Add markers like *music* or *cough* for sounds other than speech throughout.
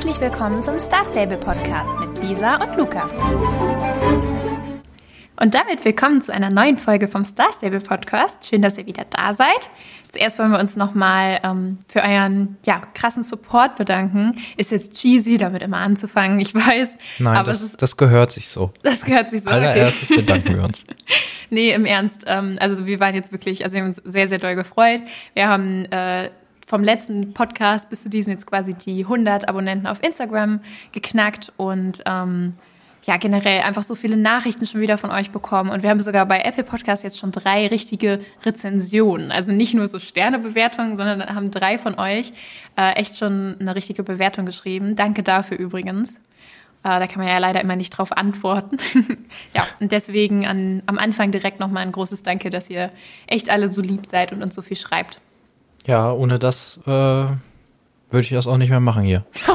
Herzlich willkommen zum Star Stable Podcast mit Lisa und Lukas. Und damit willkommen zu einer neuen Folge vom Star Stable Podcast. Schön, dass ihr wieder da seid. Zuerst wollen wir uns nochmal ähm, für euren ja, krassen Support bedanken. Ist jetzt cheesy, damit immer anzufangen, ich weiß. Nein, aber das, ist, das gehört sich so. *laughs* das gehört sich so. Allererstes bedanken wir uns. *laughs* Nee, im Ernst. Ähm, also wir waren jetzt wirklich, also wir haben uns sehr, sehr doll gefreut. Wir haben äh, vom letzten Podcast bis zu diesem jetzt quasi die 100 Abonnenten auf Instagram geknackt und ähm, ja, generell einfach so viele Nachrichten schon wieder von euch bekommen. Und wir haben sogar bei Apple Podcast jetzt schon drei richtige Rezensionen. Also nicht nur so Sternebewertungen, sondern haben drei von euch äh, echt schon eine richtige Bewertung geschrieben. Danke dafür übrigens. Äh, da kann man ja leider immer nicht drauf antworten. *laughs* ja, und deswegen an, am Anfang direkt nochmal ein großes Danke, dass ihr echt alle so lieb seid und uns so viel schreibt. Ja, ohne das äh, würde ich das auch nicht mehr machen hier. *laughs*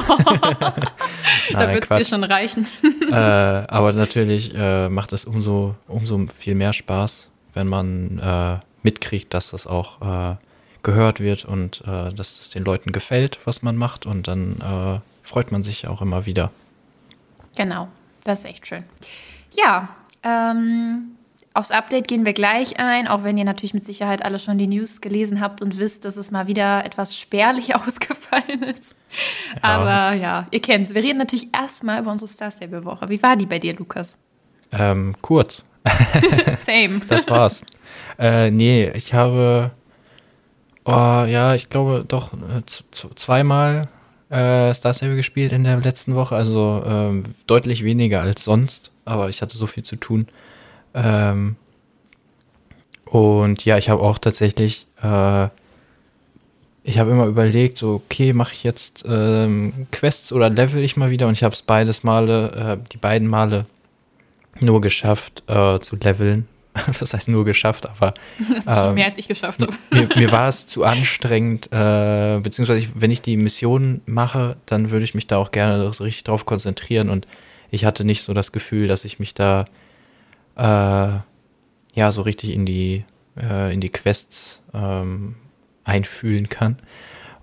da wird es dir schon reichen. *laughs* äh, aber natürlich äh, macht es umso, umso viel mehr Spaß, wenn man äh, mitkriegt, dass das auch äh, gehört wird und äh, dass es den Leuten gefällt, was man macht. Und dann freut man sich auch immer wieder. Genau, das ist echt schön. Ja, ähm, aufs Update gehen wir gleich ein, auch wenn ihr natürlich mit Sicherheit alle schon die News gelesen habt und wisst, dass es mal wieder etwas spärlich *laughs* ausgefallen ist. Ja. Aber ja, ihr kennt es. Wir reden natürlich erstmal über unsere Star Stable Woche. Wie war die bei dir, Lukas? Ähm, kurz. *laughs* *laughs* Same. Das war's. äh, nee, ich habe, oh, ja, ich glaube doch äh, zweimal äh, Star Stable gespielt in der letzten Woche, also ähm, deutlich weniger als sonst, aber ich hatte so viel zu tun. Ähm, und ja, ich habe auch tatsächlich, äh, ich habe immer überlegt, so, okay, mache ich jetzt ähm, Quests oder level ich mal wieder und ich habe es beides Male, äh, die beiden Male nur geschafft äh, zu leveln. *laughs* Was heißt nur geschafft, aber *laughs* Das ist schon Ähm, mehr, als ich geschafft habe. mir, mir *laughs* war es zu anstrengend, äh, beziehungsweise ich, wenn ich die Mission mache, dann würde ich mich da auch gerne richtig drauf konzentrieren und ich hatte nicht so das Gefühl, dass ich mich da äh, ja so richtig in die äh, in die Quests ähm, einfühlen kann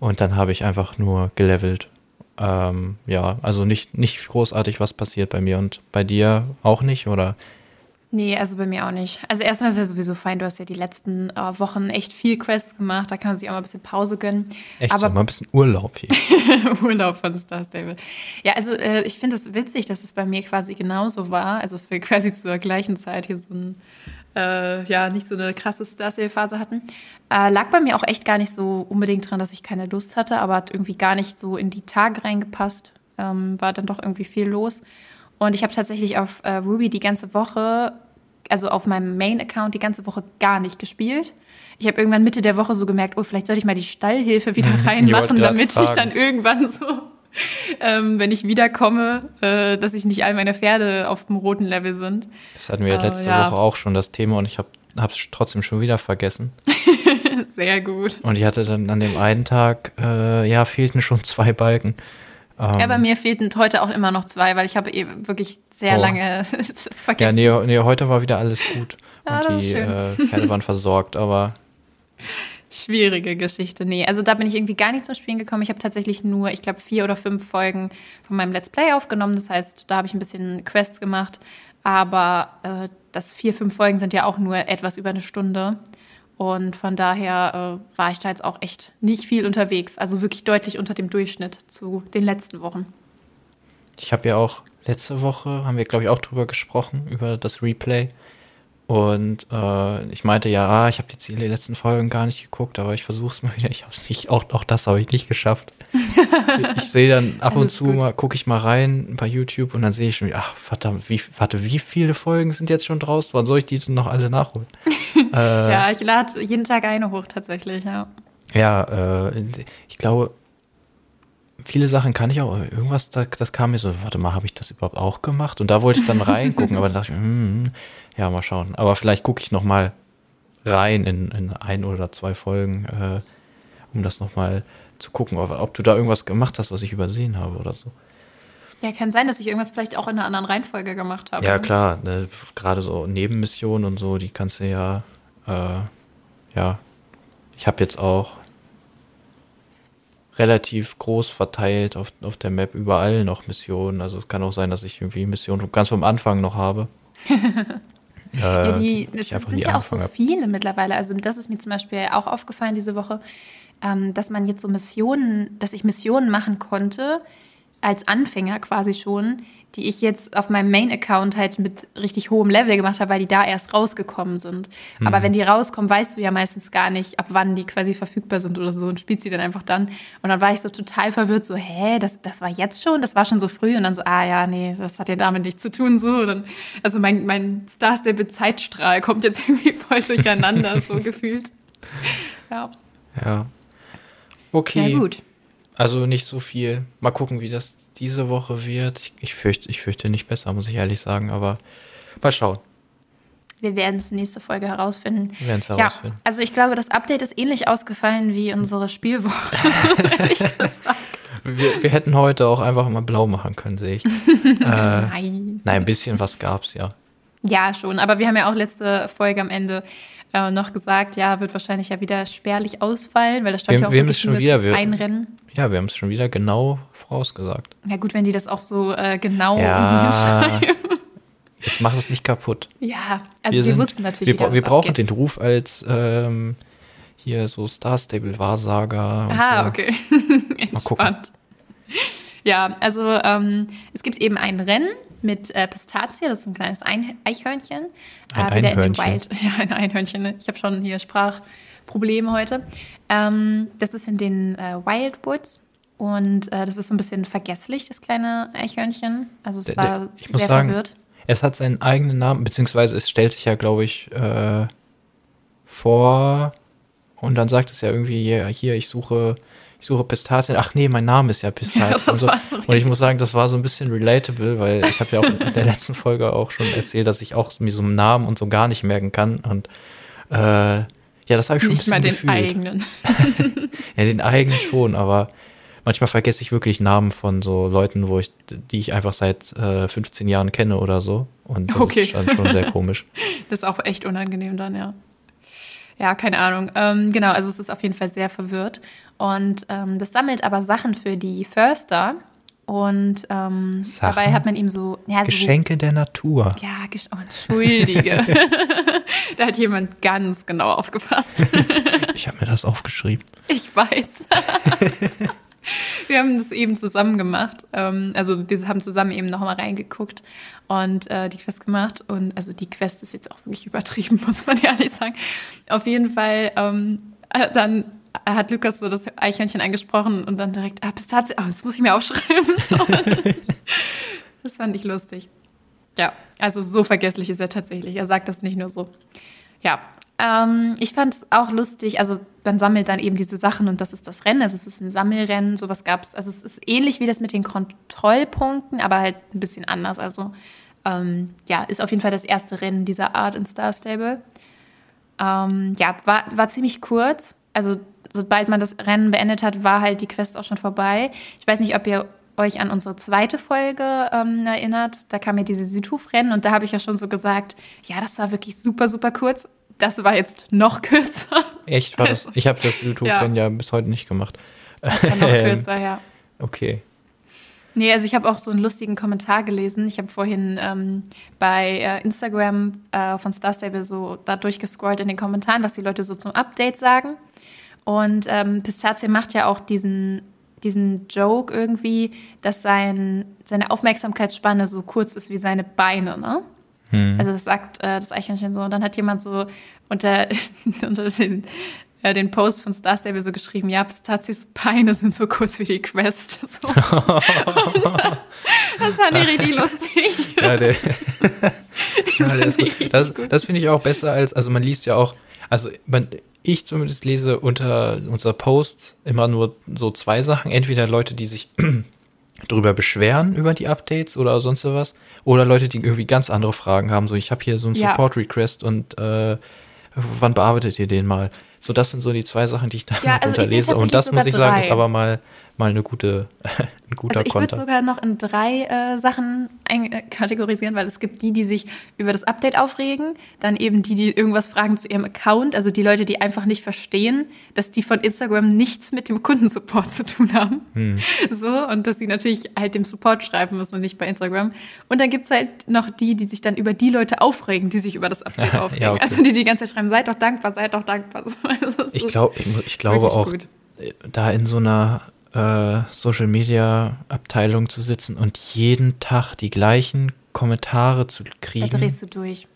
und dann habe ich einfach nur gelevelt. Ähm, ja, also nicht nicht großartig was passiert bei mir und bei dir auch nicht oder Nee, also bei mir auch nicht. Also erstmal ist ja sowieso fein, du hast ja die letzten äh, Wochen echt viel Quests gemacht, da kann man sich auch mal ein bisschen Pause gönnen. echt Aber so mal ein bisschen Urlaub hier. *laughs* Urlaub von Star Stable. Ja, also äh, ich finde es das witzig, dass es bei mir quasi genauso war. Also dass wir *laughs* quasi zur gleichen Zeit hier so ein, äh, ja, nicht so eine krasse Star Stable-Phase hatten. Äh, lag bei mir auch echt gar nicht so unbedingt dran, dass ich keine Lust hatte, aber hat irgendwie gar nicht so in die Tage reingepasst. Ähm, war dann doch irgendwie viel los. Und ich habe tatsächlich auf äh, Ruby die ganze Woche, also auf meinem Main-Account die ganze Woche gar nicht gespielt. Ich habe irgendwann Mitte der Woche so gemerkt, oh, vielleicht sollte ich mal die Stallhilfe *laughs* wieder reinmachen, grad damit ich fragen. dann irgendwann so, ähm, wenn ich wiederkomme, äh, dass ich nicht all meine Pferde auf dem roten Level sind. Das hatten wir Äh, letzte ja. Woche auch schon, das Thema, und ich habe es trotzdem schon wieder vergessen. *laughs* Sehr gut. Und ich hatte dann an dem einen Tag, äh, ja, fehlten schon zwei Balken. Ähm, Ja, bei mir fehlten heute auch immer noch zwei, weil ich habe eben wirklich sehr Boah. lange *laughs* es ja, vergessen. nee, nee, heute war wieder alles gut. Ah, und die äh, Pferde waren *laughs* versorgt, aber Schwierige Geschichte. Nee, also da bin ich irgendwie gar nicht zum Spielen gekommen. Ich habe tatsächlich nur, ich glaube, vier oder fünf Folgen von meinem Let's Play aufgenommen. Das heißt, da habe ich ein bisschen Quests gemacht. Aber äh, das vier, fünf Folgen sind ja auch nur etwas über eine Stunde. Und von daher äh, war ich da jetzt auch echt nicht viel unterwegs. Also wirklich deutlich unter dem Durchschnitt zu den letzten Wochen. ich habe ja auch letzte Woche, haben wir, glaube ich, auch drüber gesprochen, über das Replay. Und äh, ich meinte ja, ah, ich habe jetzt die letzten Folgen gar nicht geguckt, aber ich versuche es mal wieder. Ich habe es nicht, auch, auch das habe ich nicht geschafft. *laughs* ich sehe dann ab und zu gut. mal, gucke ich mal rein bei YouTube und dann sehe ich schon, ach verdammt, wie, warte, wie viele Folgen sind jetzt schon draus? Wann soll ich die denn noch alle nachholen? *laughs* äh, Ja, ich lade jeden Tag eine hoch tatsächlich, ja. Ja, äh, ich glaube, viele Sachen kann ich auch. Irgendwas, da, das kam mir so, warte mal, habe ich das überhaupt auch gemacht? Und da wollte ich dann reingucken, *laughs* aber dann dachte ich, hm, ja, mal schauen. Aber vielleicht gucke ich noch mal rein in, in ein oder zwei Folgen, äh, um das noch mal zu gucken, ob, ob du da irgendwas gemacht hast, was ich übersehen habe oder so. Ja, kann sein, dass ich irgendwas vielleicht auch in einer anderen Reihenfolge gemacht habe. Ja, klar, ne, gerade so Nebenmissionen und so, die kannst du ja, äh, ja, ich habe jetzt auch relativ groß verteilt auf, auf der Map überall noch Missionen. Also es kann auch sein, dass ich irgendwie Missionen ganz vom Anfang noch habe. *laughs* äh, ja, die, es sind ja auch so viele mittlerweile. Also das ist mir zum Beispiel auch aufgefallen diese Woche, ähm, dass man jetzt so Missionen, dass ich Missionen machen konnte, als Anfänger quasi schon, die ich jetzt auf meinem Main-Account halt mit richtig hohem Level gemacht habe, weil die da erst rausgekommen sind. Mhm. Aber wenn die rauskommen, weißt du ja meistens gar nicht, ab wann die quasi verfügbar sind oder so und spielst sie dann einfach dann. Und dann war ich so total verwirrt, so, hä, das, das war jetzt schon, das war schon so früh und dann so, ah ja, nee, das hat ja damit nichts zu tun, so. Dann, also mein, mein Star Stable Zeitstrahl kommt jetzt *laughs* irgendwie voll durcheinander, *laughs* so gefühlt. Ja. Ja. Okay. Ja, gut. Also nicht so viel. Mal gucken, wie das diese Woche wird. Ich, ich, fürchte, ich fürchte nicht besser, muss ich ehrlich sagen, aber mal schauen. Wir werden es nächste Folge herausfinden. Wir werden es herausfinden. Ja, also ich glaube, das Update ist ähnlich ausgefallen wie unsere Spielwoche. *laughs* wir, wir, hätten heute auch einfach mal blau machen können, sehe ich. *laughs* äh, nein. Nein, ein bisschen was gab es ja. Ja, schon. Aber wir haben ja auch letzte Folge am Ende äh, noch gesagt, ja, wird wahrscheinlich ja wieder spärlich ausfallen, weil da stand wir, ja auch wir wirklich schon wieder, wir, Einrennen. Ja, wir haben es schon wieder genau vorausgesagt. Ja gut, wenn die das auch so äh, genau ja, schreiben. Jetzt mach es nicht kaputt. Ja, also wir, wir sind, wussten natürlich, wir, wir brauchen abgeht. den Ruf als ähm, hier so Star Stable Wahrsager. Ah, so. okay. *laughs* *laughs* Mal gucken. Ja, also ähm, es gibt eben ein Rennen mit äh, Pistazie, das ist ein kleines ein Eichhörnchen. Ein äh, Einhörnchen. Wild. *laughs* Ja, ein Einhörnchen. Ne? Ich habe schon hier Sprachprobleme heute. Ähm, das ist in den äh, Wildwoods und äh, das ist so ein bisschen vergesslich, das kleine Eichhörnchen. Also es war der, ich sehr muss sagen, verwirrt. Es hat seinen eigenen Namen, beziehungsweise es stellt sich ja, glaube ich, äh, vor und dann sagt es ja irgendwie, ja, hier, ich suche ich suche Pistazien. Ach nee, mein Name ist ja Pistazien. *laughs* Ja, und, so. so und ich muss sagen, das war so ein bisschen relatable, weil ich habe ja auch in der *laughs* letzten Folge auch schon erzählt, dass ich auch mir so einen Namen und so gar nicht merken kann. Und äh, ja, das habe ich schon nicht ein bisschen mal den gefühlt. eigenen. *laughs* ja, den eigenen schon, aber manchmal vergesse ich wirklich Namen von so Leuten, wo ich, die ich einfach seit äh, 15 Jahren kenne oder so. Und das okay. ist dann schon sehr komisch. *laughs* Das ist auch echt unangenehm dann, ja. Ja, keine Ahnung. Ähm, genau, also es ist auf jeden Fall sehr verwirrt. Und ähm, das sammelt aber Sachen für die Förster. Und ähm, dabei hat man ihm so. Ja, so Geschenke der Natur. Ja, oh, entschuldige. *laughs* da hat jemand ganz genau aufgepasst. ich habe mir das aufgeschrieben. Ich weiß. *laughs* *laughs* wir haben das eben zusammen gemacht. Ähm, also wir haben zusammen eben nochmal reingeguckt und äh, die Quest gemacht. Und also die Quest ist jetzt auch wirklich übertrieben, *laughs* muss man ehrlich sagen. Auf jeden Fall ähm, äh, dann hat Lukas so das Eichhörnchen angesprochen und dann direkt, ah, Pistazie, oh, das muss ich mir aufschreiben. *laughs* das fand ich lustig. Ja, also so vergesslich ist er tatsächlich. Er sagt das nicht nur so. Ja, ähm, ich fand es auch lustig. Also man sammelt dann eben diese Sachen und das ist das Rennen. Also es ist ein Sammelrennen, sowas gab es. Also es ist ähnlich wie das mit den Kontrollpunkten, aber halt ein bisschen anders. Also ähm, ja, ist auf jeden Fall das erste Rennen dieser Art in Star Stable. Ähm, ja, war, war ziemlich kurz. Also sobald man das Rennen beendet hat, war halt die Quest auch schon vorbei. Ich weiß nicht, ob ihr euch an unsere zweite Folge ähm, erinnert. Da kam ja diese Südhof-Rennen und da habe ich ja schon so gesagt, ja, das war wirklich super, super kurz. Das war jetzt noch kürzer. Echt? War das? Ich habe das Südhof-Rennen ja. ja. bis heute nicht gemacht. Das war noch *laughs* kürzer, ja. Okay. Nee, also ich habe auch so einen lustigen Kommentar gelesen. Ich habe vorhin ähm, bei äh, Instagram äh, von Star Stable so da durchgescrollt in den Kommentaren, was die Leute so zum Update sagen. Und ähm, Pistazie macht ja auch diesen, diesen Joke irgendwie, dass sein, seine Aufmerksamkeitsspanne so kurz ist wie seine Beine, ne? Hm. Also das sagt äh, das Eichhörnchen so. Und dann hat jemand so unter, *laughs* unter den, äh, den Post von Star Stable so geschrieben, ja, Pistazies Beine sind so kurz wie die Quest. *laughs* So. Und, äh, das fand ich richtig lustig. Ja, der, *laughs* ja, der ist gut. Das, das finde ich auch besser als, also man liest ja auch, also man, ich zumindest lese unter unser Posts immer nur so zwei Sachen. Entweder Leute, die sich drüber beschweren über die Updates oder sonst was, oder Leute, die irgendwie ganz andere Fragen haben. So, ich habe hier so einen ja. Support-Request und äh, wann bearbeitet ihr den mal? So, das sind so die zwei Sachen, die ich da ja, *laughs* also lese. Und das muss ich sagen, ist aber mal, mal eine gute, *laughs* ein guter Also ich würde sogar noch in drei äh, Sachen einkategorisieren, weil es gibt die, die sich über das Update aufregen, dann eben die, die irgendwas fragen zu ihrem Account, also die Leute, die einfach nicht verstehen, dass die von Instagram nichts mit dem Kundensupport zu tun haben. Hm. *laughs* So, und dass sie natürlich halt dem Support schreiben müssen und nicht bei Instagram. Und dann gibt's halt noch die, die sich dann über die Leute aufregen, die sich über das Update *laughs* Ja, aufregen. okay. Also die die ganze Zeit schreiben, seid doch dankbar, seid doch dankbar. Es Ich, glaub, ich, ich glaube auch, gut. äh, da in so einer äh, Social Media Abteilung zu sitzen und jeden Tag die gleichen Kommentare zu Da kriegen. drehst du durch.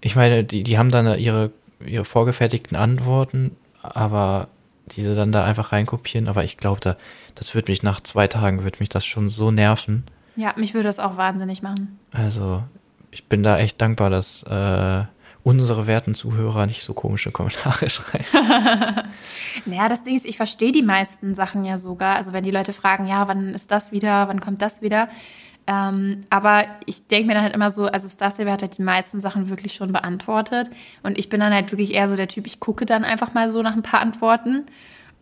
Ich meine, die, die haben dann ihre, ihre vorgefertigten Antworten, aber diese dann da einfach reinkopieren. Aber ich glaube, da, das wird mich nach zwei Tagen, wird mich das schon so nerven. Ja, mich würde das auch wahnsinnig machen. Also, ich bin da echt dankbar, dass äh, unsere werten Zuhörer nicht so komische Kommentare *laughs* schreiben. *laughs* Naja, das Ding ist, ich verstehe die meisten Sachen ja sogar. Also wenn die Leute fragen, ja, wann ist das wieder, wann kommt das wieder? Ähm, aber ich denke mir dann halt immer so, also Starstable hat halt die meisten Sachen wirklich schon beantwortet. Und ich bin dann halt wirklich eher so der Typ, ich gucke dann einfach mal so nach ein paar Antworten.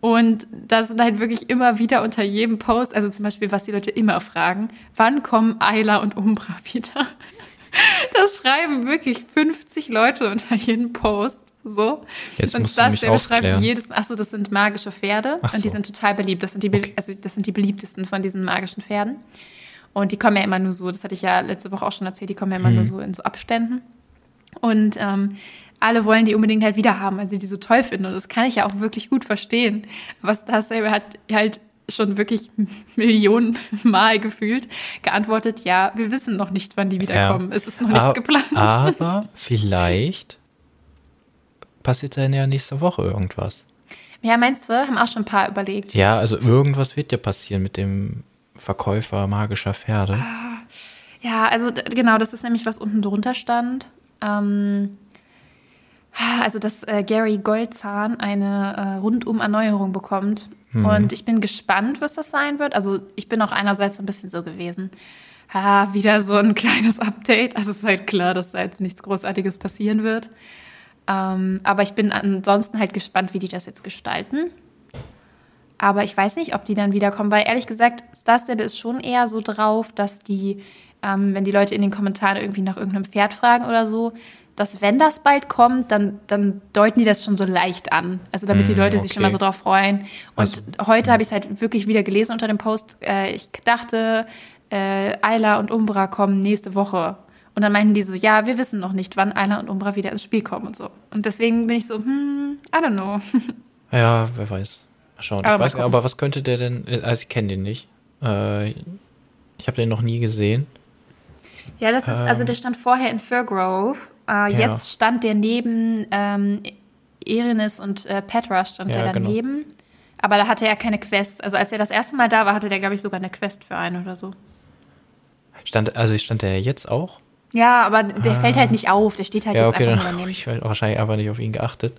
Und das sind halt wirklich immer wieder unter jedem Post, also zum Beispiel, was die Leute immer fragen, wann kommen Ayla und Umbra *laughs* wieder? Das schreiben wirklich 50 Leute unter jedem Post. So. Jetzt und musst du mich Starstable schreibt aufklären. jedes Mal, achso, das sind magische Pferde Ach und die so. sind total beliebt. Das sind die, Okay. also das sind die beliebtesten von diesen magischen Pferden. Und die kommen ja immer nur so, das hatte ich ja letzte Woche auch schon erzählt, die kommen ja immer Mhm. nur so in so Abständen. Und ähm, alle wollen die unbedingt halt wieder haben, weil sie die so toll finden. Und das kann ich ja auch wirklich gut verstehen. Aber Starstable hat halt schon wirklich *laughs* Millionen Mal gefühlt geantwortet, ja, wir wissen noch nicht, wann die wiederkommen. Es ist noch nichts Ab- geplant. Aber *laughs* vielleicht passiert dann ja nächste Woche irgendwas. Ja, meinst du? Haben auch schon ein paar überlegt. Ja, also irgendwas wird ja passieren mit dem Verkäufer magischer Pferde. Ja, also genau, das ist nämlich, was unten drunter stand. Ähm, also, dass äh, Gary Goldzahn eine äh, rundum Erneuerung bekommt. Und ich bin gespannt, was das sein wird. Also, ich bin auch einerseits so ein bisschen so gewesen. Ah, wieder so ein *laughs* kleines Update. Also, es ist halt klar, dass da jetzt nichts Großartiges passieren wird. Ähm, aber ich bin ansonsten halt gespannt, wie die das jetzt gestalten. Aber ich weiß nicht, ob die dann wiederkommen, weil ehrlich gesagt, Star Stable ist schon eher so drauf, dass die, ähm, wenn die Leute in den Kommentaren irgendwie nach irgendeinem Pferd fragen oder so, dass wenn das bald kommt, dann, dann deuten die das schon so leicht an. Also damit die Mm, Leute sich schon mal okay. so drauf freuen. Und Also, heute habe ich es halt wirklich wieder gelesen unter dem Post. Äh, ich dachte, äh, Ayla und Umbra kommen nächste Woche. Und dann meinten die so, ja, wir wissen noch nicht, wann Ayla und Umbra wieder ins Spiel kommen und so. Und deswegen bin ich so, hm, I don't know. *laughs* Ja, wer weiß. Mal schauen. Aber ich weiß, aber was könnte der denn? äh, Also ich kenne den nicht. Äh, ich habe den noch nie gesehen. Ja, das ist, also der stand vorher in Fairgrove. Äh, Ja. Jetzt stand der neben ähm, Erinis und äh, Petra stand Ja, der genau. daneben. Aber da hatte er keine Quest. Also als er das erste Mal da war, hatte der, glaube ich, sogar eine Quest für einen oder so. Stand, also stand der jetzt auch? Ja, aber der fällt halt nicht auf. Der steht halt Ah. ja, jetzt okay, einfach dann nur habe daneben. *laughs* ich halt wahrscheinlich einfach nicht auf ihn geachtet.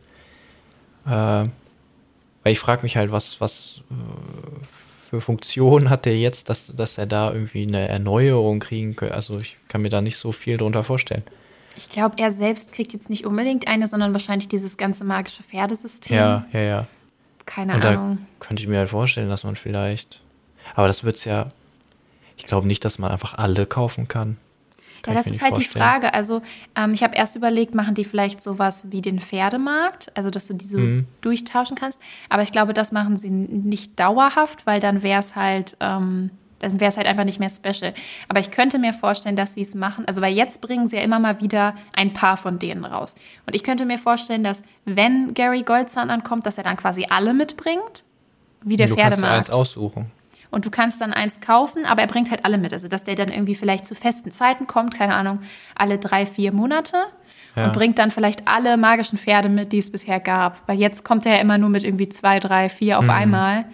Äh, weil ich frage mich halt, was, was äh, für Funktionen hat der jetzt, dass, dass er da irgendwie eine Erneuerung kriegen könnte. Also ich kann mir da nicht so viel drunter vorstellen. Ich glaube, er selbst kriegt jetzt nicht unbedingt eine, sondern wahrscheinlich dieses ganze magische Pferdesystem. Ja, ja, ja. Keine Und Ahnung. könnte ich mir halt vorstellen, dass man vielleicht. Aber das wird's ja. Ich glaube nicht, dass man einfach alle kaufen kann. Ja, Kann ich das ist halt die vorstellen. Frage. Also, ähm, ich habe erst überlegt, machen die vielleicht sowas wie den Pferdemarkt, also dass du die so Mhm. durchtauschen kannst. Aber ich glaube, das machen sie nicht dauerhaft, weil dann wäre es halt, ähm, dann wäre es halt einfach nicht mehr special. Aber ich könnte mir vorstellen, dass sie es machen. Also, weil jetzt bringen sie ja immer mal wieder ein paar von denen raus. Und ich könnte mir vorstellen, dass wenn Gary Goldzahn ankommt, dass er dann quasi alle mitbringt, wie der du kannst dir Pferdemarkt. eins aussuchen. Und du kannst dann eins kaufen, aber er bringt halt alle mit. Also, dass der dann irgendwie vielleicht zu festen Zeiten kommt, keine Ahnung, alle drei, vier Monate. Ja. Und bringt dann vielleicht alle magischen Pferde mit, die es bisher gab. Weil jetzt kommt er ja immer nur mit irgendwie zwei, drei, vier auf einmal.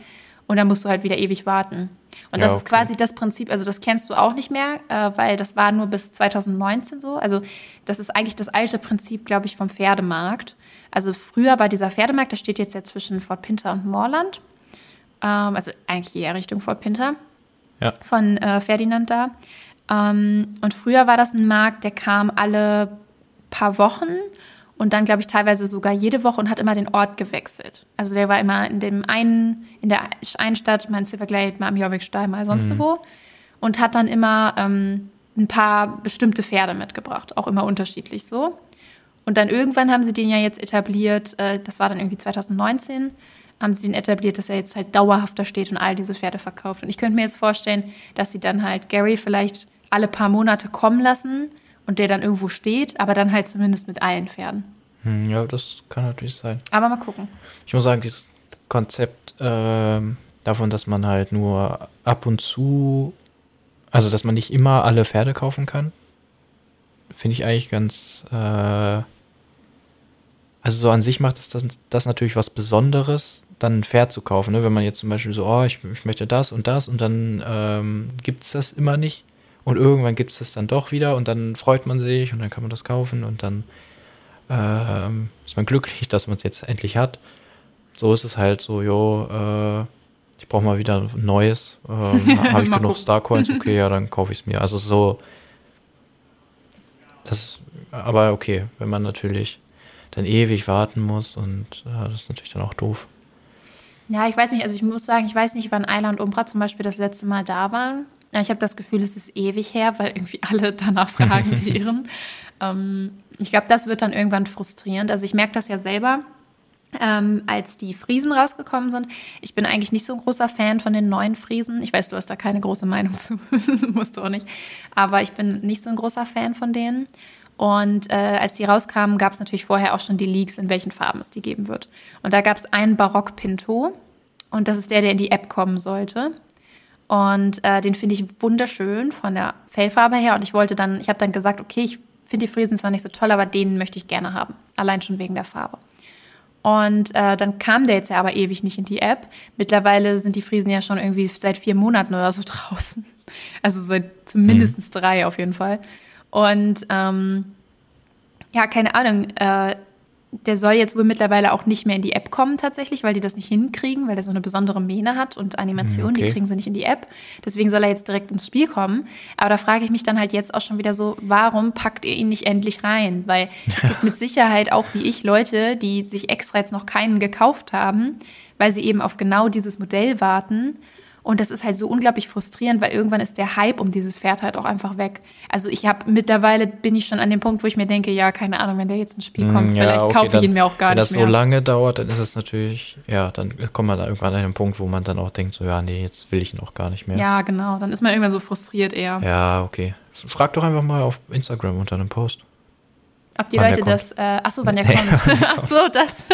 Und dann musst du halt wieder ewig warten. Und. Ja, das ist okay. quasi das Prinzip, also das kennst du auch nicht mehr, äh, weil das war nur bis 2019 so. Also das ist eigentlich das alte Prinzip, glaube ich, vom Pferdemarkt. Also früher war dieser Pferdemarkt, der steht jetzt ja zwischen Fort Pinter und Moorland. Ähm, also eigentlich eher Richtung Fort Pinter Ja. von äh, Ferdinand da. Ähm, und früher war das ein Markt, der kam alle paar Wochen und dann, glaube ich, teilweise sogar jede Woche und hat immer den Ort gewechselt. Also der war immer in dem einen, in der einen Stadt, mal in Silverglade, mal am Jorvikstein, mal sonst mhm. wo. Und hat dann immer ähm, ein paar bestimmte Pferde mitgebracht, auch immer unterschiedlich so. Und dann irgendwann haben sie den ja jetzt etabliert, äh, das war dann irgendwie 2019, haben sie den etabliert, dass er jetzt halt dauerhaft da steht und all diese Pferde verkauft. Und ich könnte mir jetzt vorstellen, dass sie dann halt Gary vielleicht alle paar Monate kommen lassen und der dann irgendwo steht, aber dann halt zumindest mit allen Pferden. Hm, ja, das kann natürlich sein. Aber mal gucken. Ich muss sagen, dieses Konzept äh, davon, dass man halt nur ab und zu, also dass man nicht immer alle Pferde kaufen kann, finde ich eigentlich ganz. Äh, also so an sich macht es das, das natürlich was Besonderes, dann ein Pferd zu kaufen. Ne? Wenn man jetzt zum Beispiel so, oh, ich, ich möchte das und das und dann ähm, gibt es das immer nicht. Und irgendwann gibt es das dann doch wieder und dann freut man sich und dann kann man das kaufen und dann ähm, ist man glücklich, dass man es jetzt endlich hat. So ist es halt so, jo, äh, ich brauche mal wieder ein neues. Ähm, *laughs* Habe ich genug Starcoins? *laughs* Okay, ja, dann kaufe ich es mir. Also so, das, aber okay, wenn man natürlich dann ewig warten muss und äh, das ist natürlich dann auch doof. Ja, ich weiß nicht, also ich muss sagen, ich weiß nicht, wann Ayla und Umbra zum Beispiel das letzte Mal da waren. Ich habe das Gefühl, es ist ewig her, weil irgendwie *laughs* alle danach fragen wären. *laughs* ähm, ich glaube, das wird dann irgendwann frustrierend. Also ich merke das ja selber. Ähm, als die Friesen rausgekommen sind. Ich bin eigentlich nicht so ein großer Fan von den neuen Friesen. Ich weiß, du hast da keine große Meinung *laughs* zu, musst du auch nicht. Aber ich bin nicht so ein großer Fan von denen. Und äh, als die rauskamen, gab es natürlich vorher auch schon die Leaks, in welchen Farben es die geben wird. Und da gab es einen Barock Pinto. Und das ist der, der in die App kommen sollte. Und äh, den finde ich wunderschön von der Fellfarbe her. Und ich wollte dann, ich habe dann gesagt, okay, ich finde die Friesen zwar nicht so toll, aber den möchte ich gerne haben. Allein schon wegen der Farbe. Und äh, dann kam der jetzt ja aber ewig nicht in die App. Mittlerweile sind die Friesen ja schon irgendwie seit vier Monaten oder so *laughs* draußen. Also seit zumindest mhm. drei auf jeden Fall. Und ähm, ja, keine Ahnung. Äh, der soll jetzt wohl mittlerweile auch nicht mehr in die App kommen tatsächlich, weil die das nicht hinkriegen, weil der so eine besondere Mähne hat und Animationen, okay. die kriegen sie nicht in die App. Deswegen soll er jetzt direkt ins Spiel kommen. Aber da frage ich mich dann halt jetzt auch schon wieder so, warum packt ihr ihn nicht endlich rein? Weil es gibt *laughs* mit Sicherheit auch wie ich Leute, die sich extra jetzt noch keinen gekauft haben, weil sie eben auf genau dieses Modell warten und das ist halt so unglaublich frustrierend, weil irgendwann ist der Hype um dieses Pferd halt auch einfach weg. Also ich habe mittlerweile bin ich schon an dem Punkt, wo ich mir denke, ja, keine Ahnung, wenn der jetzt ins Spiel kommt, ja, vielleicht okay, kaufe ich ihn mir auch gar nicht mehr. Wenn das so lange dauert, dann ist es natürlich, ja, dann kommt man da irgendwann an einen Punkt, wo man dann auch denkt, so, ja, nee, jetzt will ich ihn auch gar nicht mehr. Ja, genau. Dann ist man irgendwann so frustriert eher. Ja, okay. Frag doch einfach mal auf Instagram unter einem Post. Ob die Leute das, äh, ach so, wann *laughs* der kommt. *laughs* ach so, das.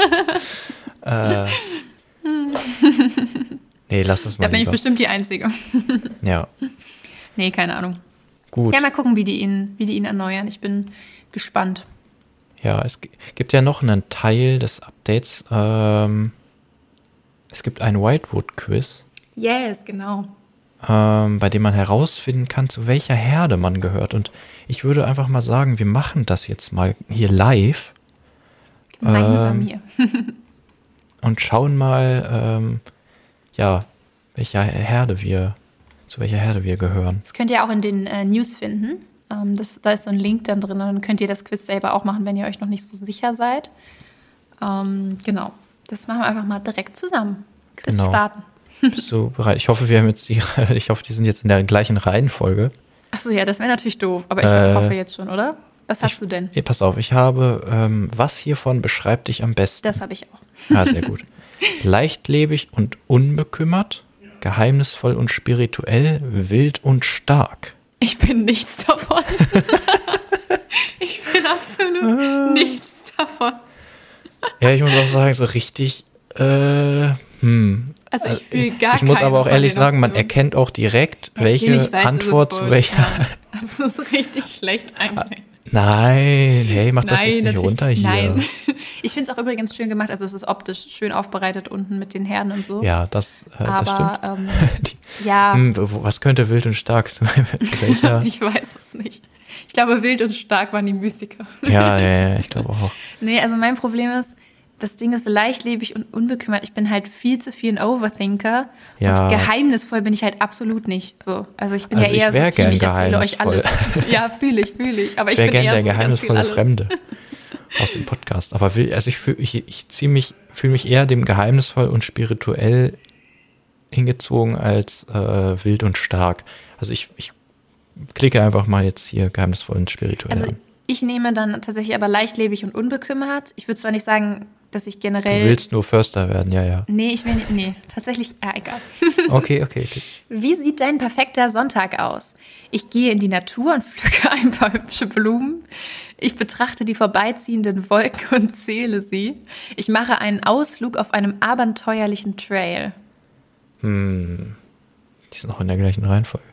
äh. *laughs* Nee, lass das mal. Da bin lieber. ich bestimmt die Einzige. ja. *laughs* Nee, keine Ahnung. Gut. Ja, mal gucken, wie die ihn, wie die ihn erneuern. Ich bin gespannt. Ja, es gibt ja noch einen Teil des Updates. Ähm, es gibt ein Whitewood-Quiz. Yes, genau. Ähm, bei dem man herausfinden kann, zu welcher Herde man gehört. Und ich würde einfach mal sagen, wir machen das jetzt mal hier live. Gemeinsam ähm, hier. *laughs* und schauen mal, ähm, ja, welcher Herde wir, zu welcher Herde wir gehören. Das könnt ihr auch in den äh, News finden. Ähm, das, da ist so ein Link dann drin. Dann könnt ihr das Quiz selber auch machen, wenn ihr euch noch nicht so sicher seid. Ähm, genau. Das machen wir einfach mal direkt zusammen. Quiz genau. starten. Bist du bereit? Ich hoffe, wir haben jetzt die, *laughs* ich hoffe, die sind jetzt in der gleichen Reihenfolge. Achso, ja, das wäre natürlich doof, aber ich äh, hoffe jetzt schon, oder? Was hast ich, du denn? Pass auf, ich habe, ähm, was hiervon beschreibt dich am besten? Das habe ich auch. Ja, sehr gut. *laughs* Leichtlebig und unbekümmert, geheimnisvoll und spirituell, wild und stark. Ich bin nichts davon. *laughs* ich bin absolut nichts davon. Ja, ich muss auch sagen, so richtig, äh, hm. Also ich fühle gar Ich muss aber auch ehrlich sagen, man erkennt auch direkt, welche Antwort zu welcher. Das ist richtig schlecht *laughs* eigentlich. Nein, hey, mach das jetzt nicht runter hier. Nein. *laughs* Ich finde es auch übrigens schön gemacht, also es ist optisch schön aufbereitet unten mit den Herden und so. Ja, das, äh, Aber, das stimmt. Ähm, *laughs* Die, ja. Hm, was könnte wild und stark? *laughs* ich weiß es nicht. Ich glaube, wild und stark waren die Mystiker. ja, ja, ja, ich glaube auch. Nee, also mein Problem ist, das Ding ist leichtlebig und unbekümmert. Ich bin halt viel zu viel ein Overthinker. Ja. Und geheimnisvoll bin ich halt absolut nicht. So. Also ich bin also ja eher so Team, ich erzähle euch alles. *laughs* ja, fühle ich, fühle ich. Aber ich, ich bin eher der so geheimnisvolle Fremde. aus dem Podcast. Aber will, also ich fühle ich, ich ziehe mich, fühle mich eher dem geheimnisvoll und spirituell hingezogen als äh, wild und stark. Also ich, ich klicke einfach mal jetzt hier geheimnisvoll und spirituell. Also an. Ich nehme dann tatsächlich aber leichtlebig und unbekümmert. Ich würde zwar nicht sagen, dass ich generell. Du willst nur Förster werden, ja, ja. Nee, ich will nicht. Nee, tatsächlich. Ja, egal. *laughs* Okay, okay, okay. Wie sieht dein perfekter Sonntag aus? Ich gehe in die Natur und pflücke *laughs* ein paar hübsche Blumen. Ich betrachte die vorbeiziehenden Wolken und zähle sie. Ich mache einen Ausflug auf einem abenteuerlichen Trail. Hm. Die sind noch in der gleichen Reihenfolge.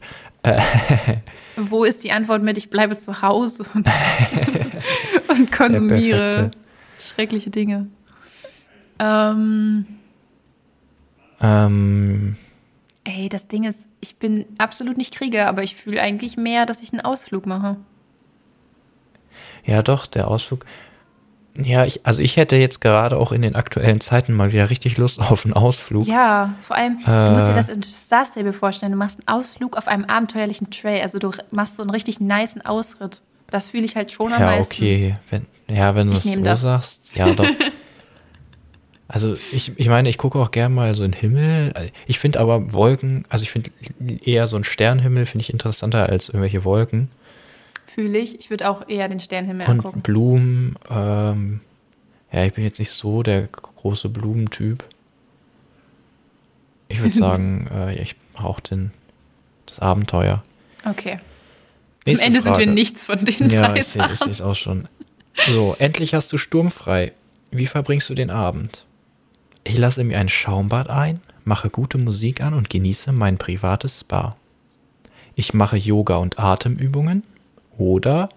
Wo ist die Antwort mit, ich bleibe zu Hause und, *laughs* und konsumiere schreckliche Dinge? Ähm, Ähm, ey, das Ding ist, ich bin absolut nicht Krieger, aber ich fühle eigentlich mehr, dass ich einen Ausflug mache. ja, doch, der Ausflug. Ja, ich, also ich hätte jetzt gerade auch in den aktuellen Zeiten mal wieder richtig Lust auf einen Ausflug. Ja, vor allem, du musst dir Äh. das in Star Stable vorstellen. Du machst einen Ausflug auf einem abenteuerlichen Trail. Also du machst so einen richtig niceen Ausritt. Das fühle ich halt schon am Ja, meisten. okay. Wenn, ja, wenn du es so das. sagst. Ja, doch. *laughs* Also ich, ich meine, ich gucke auch gern mal so in den Himmel. Ich finde aber Wolken, also ich finde eher so einen Sternenhimmel finde ich interessanter als irgendwelche Wolken. Fühle ich. Ich würde auch eher den Sternenhimmel Und angucken. Blumen, ähm, ja, ich bin jetzt nicht so der große Blumentyp. Ich würde *laughs* sagen, äh, ich brauche den das Abenteuer. Okay. Nächste Am Ende sind Frage. wir nichts von den Ja, drei ich sehe ich es auch schon. So, endlich hast du sturmfrei. Wie verbringst du den Abend? Ich lasse mir ein Schaumbad ein, mache gute Musik an und genieße mein privates Spa. Ich mache Yoga und Atemübungen oder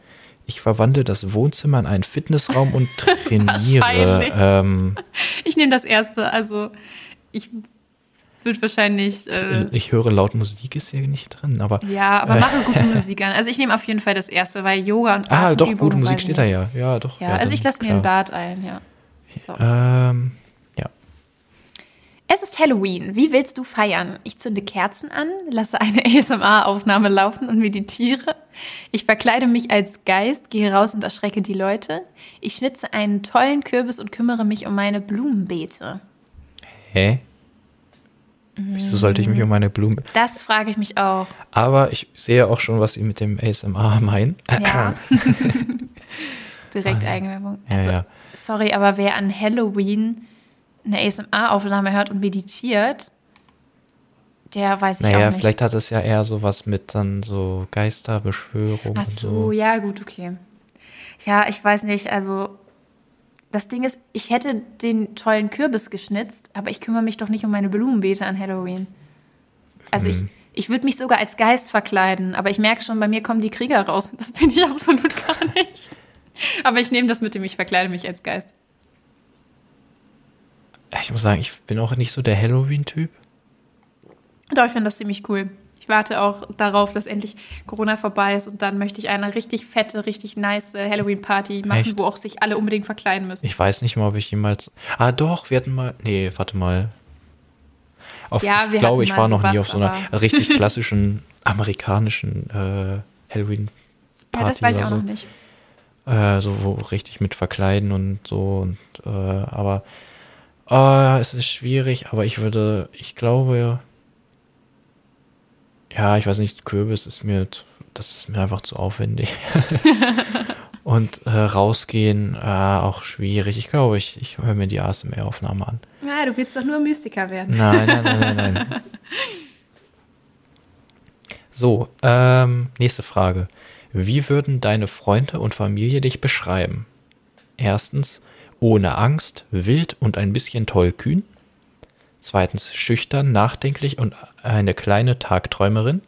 ich verwandle das Wohnzimmer in einen Fitnessraum und *laughs* trainiere. Ähm, Ich nehme das erste. Also ich würde wahrscheinlich. Äh, ich höre laut Musik ist hier nicht drin, aber ja, aber mache gute *laughs* Musik an. Also ich nehme auf jeden Fall das erste, weil Yoga und ah, doch Atemübungen gute Musik steht ich da nicht. ja. Ja, doch. Ja, also dann ich lasse mir ein. Bad ein, ja. So. Ähm, ja. Es ist Halloween. Wie willst du feiern? Ich zünde Kerzen an, lasse eine *laughs* ASMR-Aufnahme laufen und meditiere. Ich verkleide mich als Geist, gehe raus und erschrecke die Leute. Ich schnitze einen tollen Kürbis und kümmere mich um meine Blumenbeete. Hä? Wieso sollte ich mich um meine Blumen. Das frage ich mich auch. Aber ich sehe auch schon, was Sie mit dem ASMR *laughs* meinen. Ja. *laughs* Direkt Eigenwerbung. Ja, Also, ja. Sorry, aber wer an Halloween eine ASMR-Aufnahme hört und meditiert, der weiß ich Naja, auch nicht. vielleicht hat es ja eher sowas mit dann so Geisterbeschwörung Ach so, so. ja, gut, okay. Ja, ich weiß nicht, also das Ding ist, ich hätte den tollen Kürbis geschnitzt, aber ich kümmere mich doch nicht um meine Blumenbeete an Halloween. Also Hm. ich, ich würde mich sogar als Geist verkleiden, aber ich merke schon, bei mir kommen die Krieger raus. Das bin ich *laughs* absolut gar nicht. Aber ich nehme das mit dem, ich verkleide mich als Geist. Ich muss sagen, ich bin auch nicht so der Halloween-Typ. Doch, ich finde das ziemlich cool. Ich warte auch darauf, dass endlich Corona vorbei ist und dann möchte ich eine richtig fette, richtig nice Halloween-Party machen, Echt? wo auch sich alle unbedingt verkleiden müssen. Ich weiß nicht mal, ob ich jemals. Ah, doch, wir hatten mal. Nee, warte mal. Auf, Ja, ich glaube, ich war noch nie sowas, auf so einer richtig *laughs* klassischen amerikanischen äh, Halloween-Party. Ja, das weiß ich auch so. noch nicht. Äh, so wo richtig mit Verkleiden und so. Und, äh, aber äh, es ist schwierig, aber ich würde, ich glaube, ja, ich weiß nicht, Kürbis ist mir, das ist mir einfach zu aufwendig. *laughs* und äh, rausgehen, äh, auch schwierig. Ich glaube, ich, ich höre mir die ASMR-Aufnahme an. Ja, du willst doch nur Mystiker werden. Nein, nein, nein, nein, nein. *laughs* So, ähm, nächste Frage. Wie würden deine Freunde und Familie dich beschreiben? Erstens, ohne Angst, wild und ein bisschen tollkühn. Zweitens, schüchtern, nachdenklich und eine kleine Tagträumerin.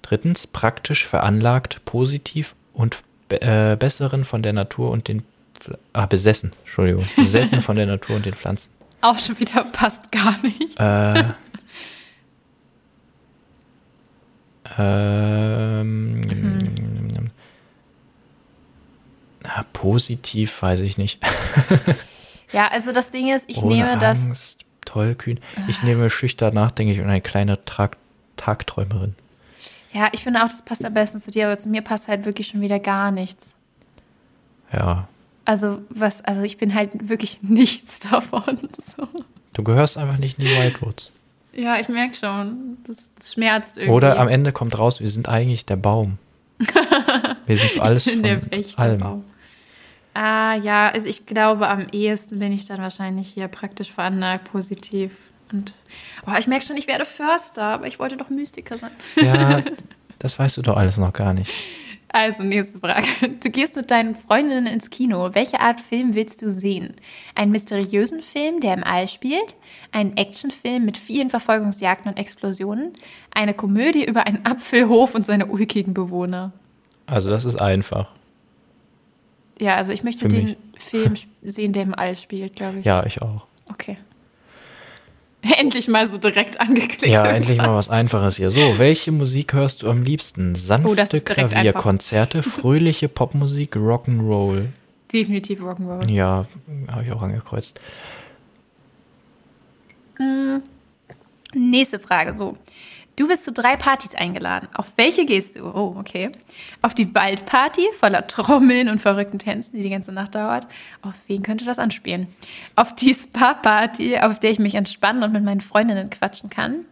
Drittens, praktisch veranlagt, positiv und be äh, besseren von der Natur und den Pfl ah, besessen, Entschuldigung, *laughs* besessen von der Natur und den Pflanzen. Auch schon wieder passt gar nicht. Äh, ähm, ah, positiv, weiß ich nicht. Ja, also das Ding ist, ich Ohne nehme das. Tollkühn. Ich nehme schüchtern, nachdenklich und eine kleine Trag Tagträumerin. Ja, ich finde auch, das passt am besten zu dir, aber zu mir passt halt wirklich schon wieder gar nichts. Ja. Also was, also ich bin halt wirklich *laughs* nichts davon. So. Du gehörst einfach nicht in die Wildwoods. Ja, ich merke schon. Das, das, schmerzt irgendwie. Oder am Ende kommt raus, wir sind eigentlich der Baum. *laughs* wir sind alles ich bin von der allem. Baum. Ah, ja, also ich glaube, am ehesten bin ich dann wahrscheinlich hier praktisch veranlagt, positiv. Und oh, ich merke schon, ich werde Förster, aber ich wollte doch Mystiker sein. Ja, *laughs* das weißt du doch alles noch gar nicht. Also, nächste Frage. Du gehst mit deinen Freundinnen ins Kino. Welche Art Film willst du sehen? Einen mysteriösen Film, der im All spielt? Einen Actionfilm mit vielen Verfolgungsjagden und Explosionen? Eine Komödie über einen Apfelhof und seine ulkigen Bewohner? Also das ist einfach. Ja, also ich möchte den mich. Film *laughs* sehen, der im All spielt, glaube ich. Ja, ich auch. Okay. *laughs* Endlich mal so direkt angeklickt. Ja, endlich mal was Einfaches hier. So, welche Musik hörst du am liebsten? Sanfte Oh, Klavierkonzerte, *laughs* fröhliche Popmusik, Rock'n'Roll. Definitiv Rock'n'Roll. Ja, habe ich auch angekreuzt. Nächste Frage. So. Du bist zu drei Partys eingeladen. Auf welche gehst du? Oh, okay. Auf die Waldparty voller Trommeln und verrückten Tänzen, die die ganze Nacht dauert. Auf wen könnte das anspielen? Auf die Spa-Party, auf der ich mich entspannen und mit meinen Freundinnen quatschen kann.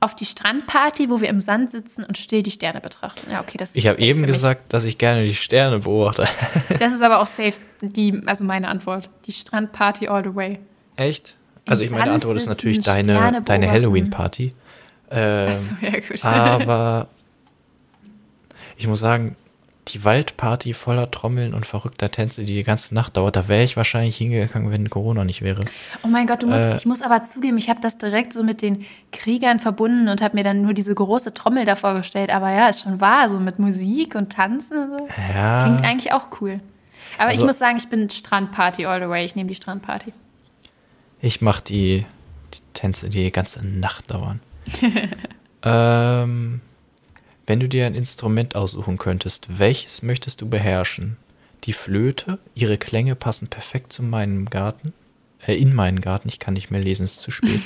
Auf die Strandparty, wo wir im Sand sitzen und still die Sterne betrachten. Ja, okay, das Ich habe eben gesagt, dass ich gerne die Sterne beobachte. *laughs* Das ist aber auch safe, die, also meine Antwort. Die Strandparty all the way. Echt? Also ich meine Antwort ist natürlich deine, deine. Halloween-Party. Ähm, Achso, ja gut. aber *laughs* ich muss sagen, die Waldparty voller Trommeln und verrückter Tänze, die die ganze Nacht dauert, da wäre ich wahrscheinlich hingegangen, wenn Corona nicht wäre. Oh mein Gott, du musst, Äh, ich muss aber zugeben, ich habe das direkt so mit den Kriegern verbunden und habe mir dann nur diese große Trommel da vorgestellt. Aber ja, ist schon wahr, so mit Musik und Tanzen und so. Ja, Klingt eigentlich auch cool. Aber ich Also- muss sagen, ich bin Strandparty all the way. Ich nehme die Strandparty. ich mache die, die Tänze, die die ganze Nacht dauern. *laughs* ähm, wenn du dir ein Instrument aussuchen könntest, welches möchtest du beherrschen? Die Flöte, ihre Klänge passen perfekt zu meinem Garten, äh, in meinen Garten, ich kann nicht mehr lesen, es ist zu spät.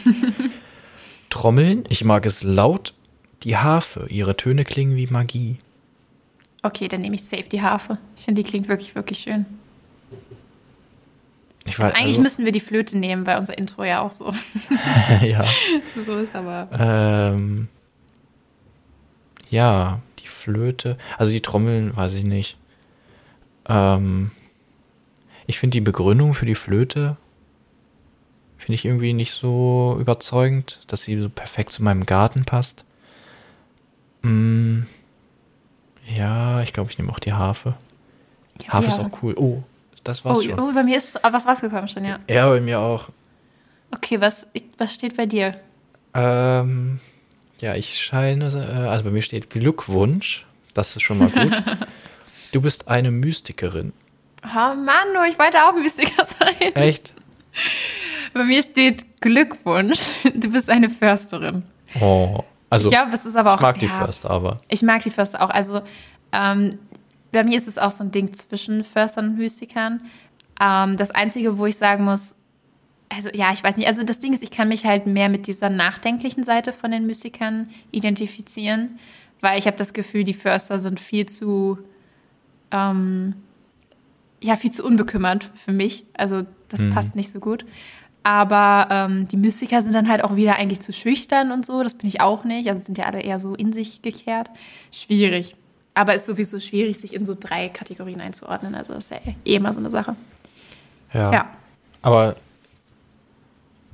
*laughs* Trommeln, ich mag es laut. Die Harfe, ihre Töne klingen wie Magie. Okay, dann nehme ich safe die Harfe. Ich finde, die klingt wirklich, wirklich schön. Ich Also weiß, eigentlich müssen wir die Flöte nehmen, weil unser Intro ja auch so, *laughs* ja. *laughs* so ist, aber. Ähm, ja, die Flöte. Also die Trommeln, weiß ich nicht. Ähm, ich finde die Begründung für die Flöte finde ich irgendwie nicht so überzeugend, dass sie so perfekt zu meinem Garten passt. Mm, ja, ich glaube, ich nehme auch die Harfe. Ja, Harfe ja. ist auch cool. Oh, das war's Oh, schon. oh, bei mir ist was rausgekommen schon, ja. Ja, bei mir auch. Okay, was, was steht bei dir? Ähm, ja, ich scheine, äh, also bei mir steht Glückwunsch. Das ist schon mal gut. *laughs* du bist eine Mystikerin. Oh Mann, oh, ich wollte auch Mystiker sein. Echt? Bei mir steht Glückwunsch. Du bist eine Försterin. Oh. Also, ich glaube, es ist aber auch. ich mag die ja, Förster, aber. Ich mag die Förster auch. Also, ähm, bei mir ist es auch so ein Ding zwischen Förstern und Mystikern. Ähm, das Einzige, wo ich sagen muss, also ja, ich weiß nicht, also das Ding ist, ich kann mich halt mehr mit dieser nachdenklichen Seite von den Mystikern identifizieren, weil ich habe das Gefühl, die Förster sind viel zu, ähm, ja, viel zu unbekümmert für mich. Also das Mhm. passt nicht so gut. Aber ähm, die Mystiker sind dann halt auch wieder eigentlich zu schüchtern und so. Das bin ich auch nicht. Also sind ja alle eher so in sich gekehrt. Schwierig. Aber ist sowieso schwierig, sich in so drei Kategorien einzuordnen. Also das ist ja eh immer so eine Sache. Ja. Ja. Aber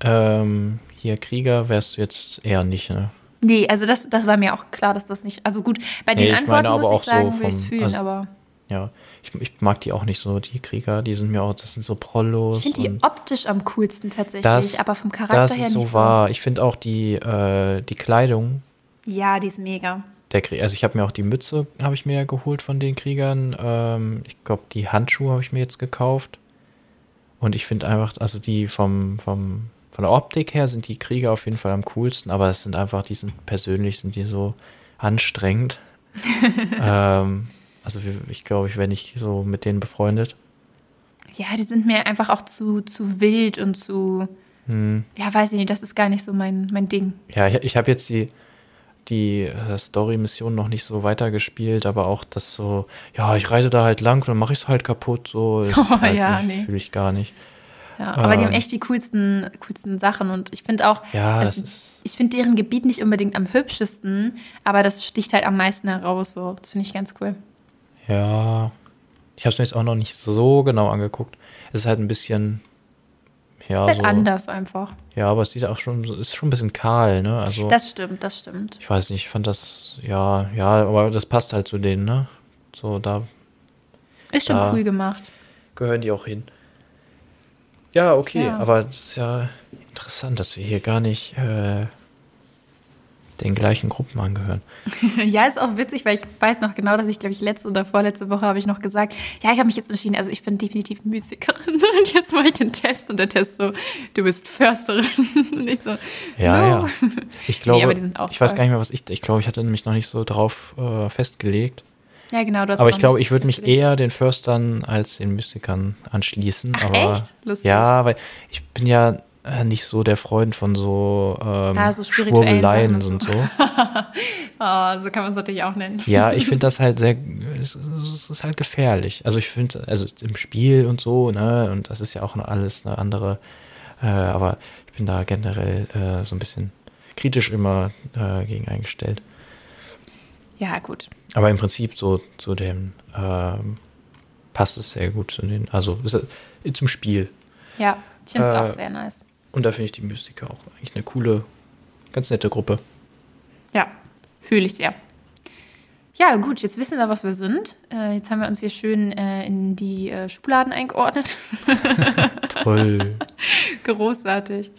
ähm, hier Krieger wärst du jetzt eher nicht, ne? Nee, also das, das war mir auch klar, dass das nicht. Also gut, bei den Nee, Antworten meine muss ich sagen, so will ich vom- fühlen, also- aber Ja. Ich, ich mag die auch nicht so, die Krieger. Die sind mir auch, das sind so Prollos. ich finde die optisch am coolsten tatsächlich, das, aber vom Charakter das her ist so nicht wahr. Ich finde auch die, äh, die Kleidung so. Ja, die ist mega. Der Krieg, also ich habe mir auch die Mütze, habe ich mir ja geholt von den Kriegern. Ähm, ich glaube, die Handschuhe habe ich mir jetzt gekauft. Und ich finde einfach, also die vom, vom, von der Optik her sind die Krieger auf jeden Fall am coolsten, aber es sind einfach, die sind persönlich, sind die so anstrengend. *laughs* ähm, also ich glaube, ich wäre nicht so mit denen befreundet. Ja, die sind mir einfach auch zu, zu wild und zu. Hm. Ja, weiß ich nicht, das ist gar nicht so mein, mein Ding. Ja, ich, ich habe jetzt die, die äh, Story-Mission noch nicht so weitergespielt, aber auch das so, ja, ich reite da halt lang, dann mache ich es halt kaputt, so. *laughs* Ich Oh, ja, nee. fühle ich gar nicht. Ja, aber die haben Ähm. echt die coolsten, coolsten Sachen und ich finde auch, Ja, ist, ich finde deren Gebiet nicht unbedingt am hübschesten, aber das sticht halt am meisten heraus. So, das finde ich ganz cool. ja, ich habe es mir jetzt auch noch nicht so genau angeguckt. Es ist halt ein bisschen, ja, ist halt so, anders einfach. ja, aber es sieht auch schon, so- ist schon ein bisschen kahl, ne? Also, Das stimmt, das stimmt. ich weiß nicht, ich fand das, ja, ja, aber das passt halt zu denen, ne? So, da Ist schon Ja. cool gemacht. gehören die auch hin. Ja, okay, Ja. aber das ist ja interessant, dass wir hier gar nicht äh, den gleichen Gruppen angehören. *laughs* ja, ist auch witzig, weil ich weiß noch genau, dass ich, glaube ich, letzte oder vorletzte Woche habe ich noch gesagt, ja, ich habe mich jetzt entschieden, also ich bin definitiv Musikerin *laughs* und jetzt mache ich den Test und der Test so, du bist Försterin. *laughs* Und ich so, Ja, no. ja. Ich glaube, auch ich weiß gar nicht mehr, was ich, ich glaube, ich hatte mich noch nicht so drauf äh, festgelegt. Ja, genau. Aber ich glaube, ich würde mich eher den Förstern als den Mystikern anschließen. Ach, aber echt? Lustig. Ja, weil ich bin ja äh, nicht so der Freund von so, ähm, Ja, so spirituellen Schwurbeleien und und so. *laughs* Oh, so kann man es natürlich auch nennen. Ja, ich *laughs* finde das halt sehr, es, es ist halt gefährlich. Also ich finde, also im Spiel und so, ne, und das ist ja auch alles eine andere, äh, aber ich bin da generell äh, so ein bisschen kritisch immer äh, gegen eingestellt. Ja, gut. Aber im Prinzip so zu dem ähm, passt es sehr gut zu den, also ist, zum Spiel. Ja, ich finde es Äh, auch sehr nice. Und da finde ich die Mystiker auch eigentlich eine coole, ganz nette Gruppe. Ja, fühle ich sehr. Ja, gut, jetzt wissen wir, was wir sind. Äh, jetzt haben wir uns hier schön äh, in die äh, Schubladen eingeordnet. *laughs* Toll. Großartig.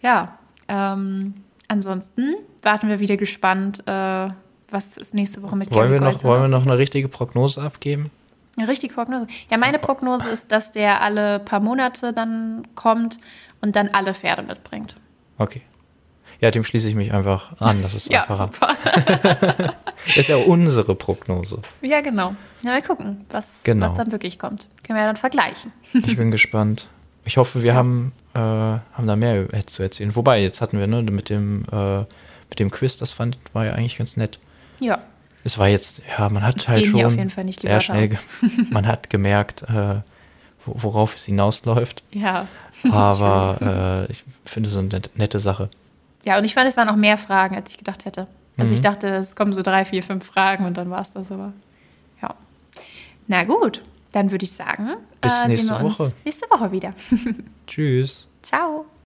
Ja, ähm, ansonsten warten wir wieder gespannt, äh, was ist nächste Woche mit wollen wir noch, wollen wir noch eine richtige Prognose abgeben? Eine richtige Prognose. Ja, meine Prognose ist, dass der alle paar Monate dann kommt und dann alle Pferde mitbringt. Okay. Ja, dem schließe ich mich einfach an. Das ist *laughs* Ja, einfacher. super. *laughs* Ist ja unsere Prognose. Ja, genau. Ja, mal gucken, was, Genau. was dann wirklich kommt. Können wir ja dann vergleichen. *laughs* Ich bin gespannt. Ich hoffe, wir Ja. haben, äh, haben da mehr zu erzählen. Wobei, jetzt hatten wir ne, mit dem äh, mit dem Quiz, das fand war ja eigentlich ganz nett. Ja, Es war jetzt, ja, man hat Es halt schon auf jeden Fall nicht sehr schnell, *laughs* man hat gemerkt, äh, wo- worauf es hinausläuft. ja. *laughs* Aber äh, ich finde so eine net- nette Sache. Ja, und ich fand, es waren auch mehr Fragen, als ich gedacht hätte. Also Mhm. ich dachte, es kommen so drei, vier, fünf Fragen und dann war es das aber. Ja. Na gut, dann würde ich sagen, Bis äh, nächste sehen wir uns Woche. nächste Woche wieder. *laughs* Tschüss. Ciao.